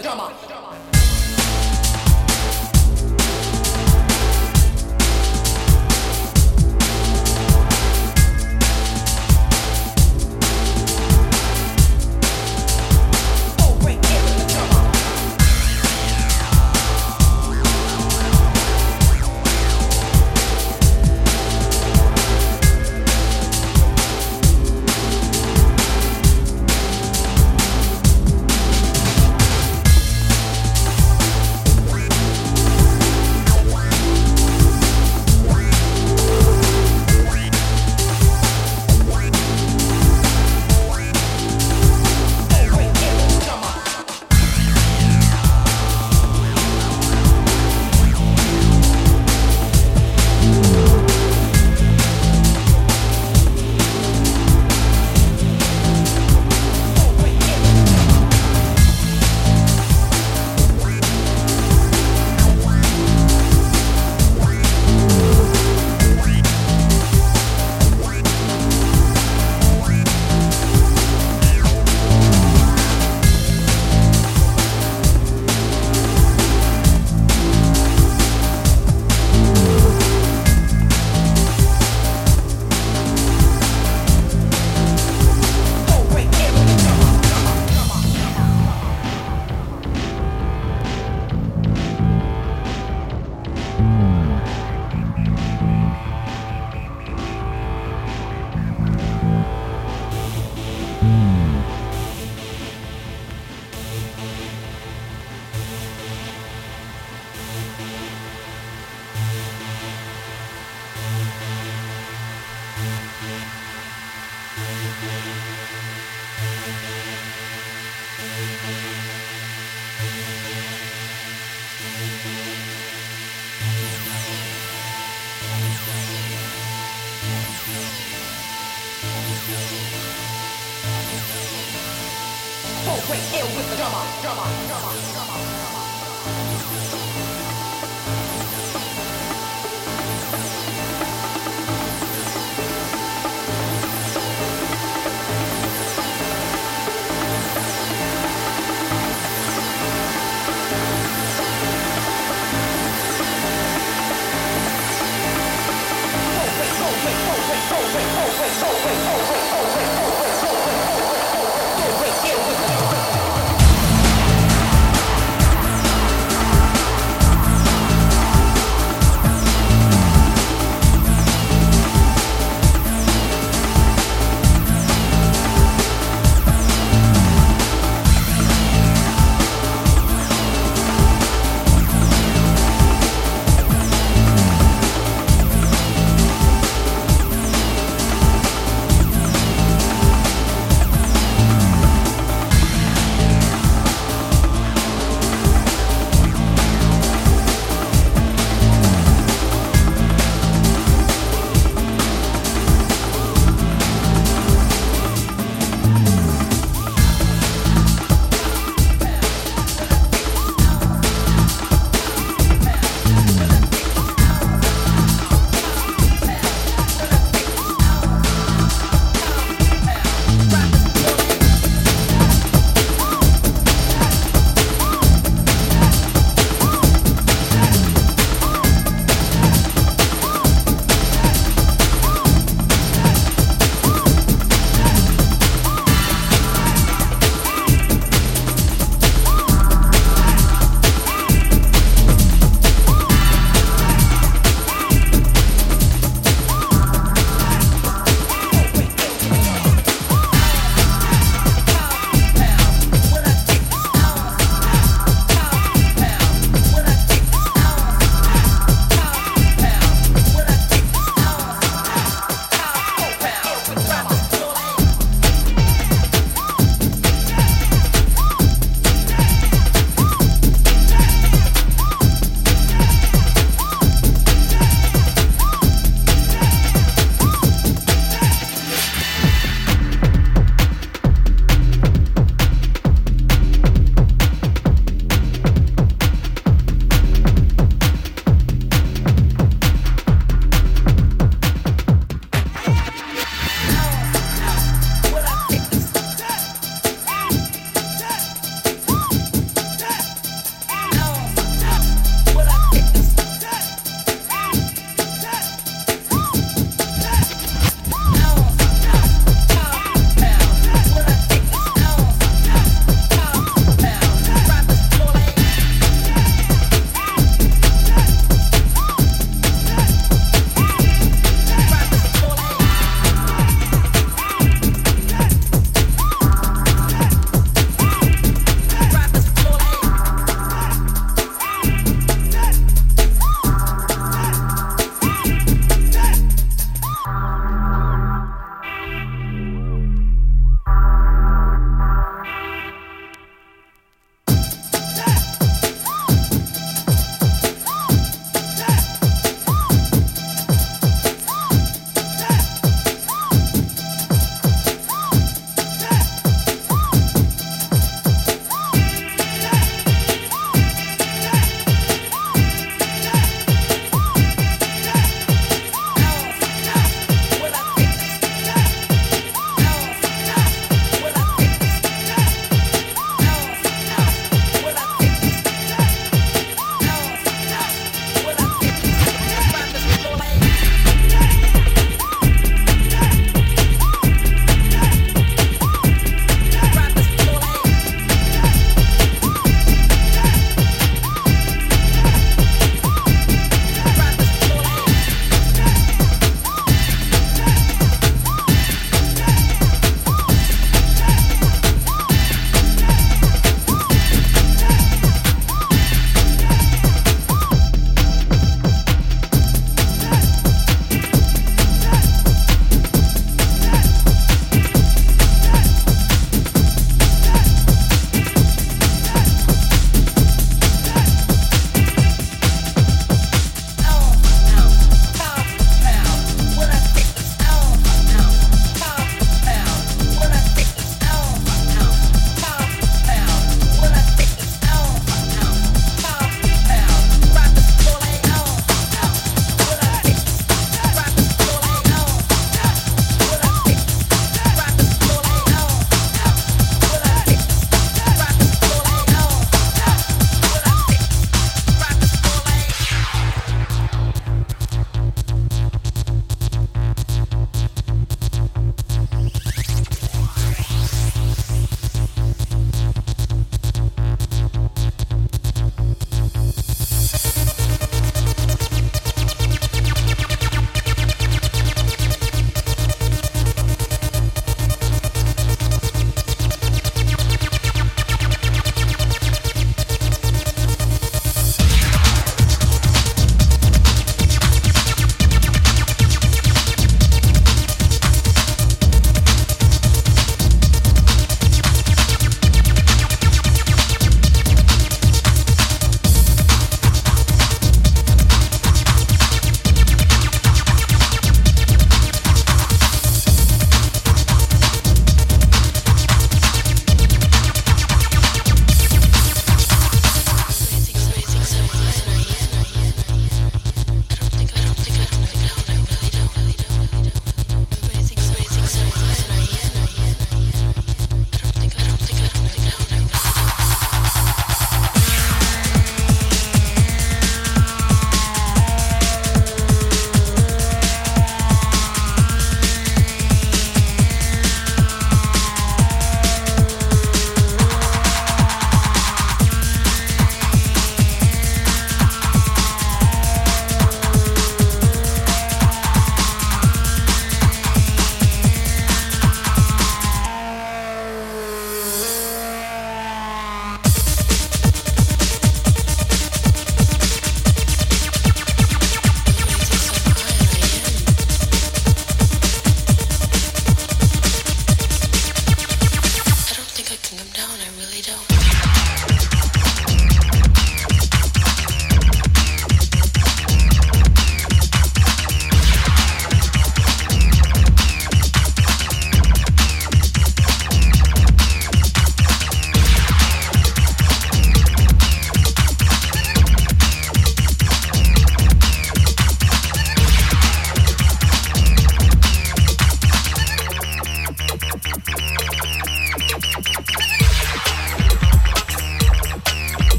知道吗？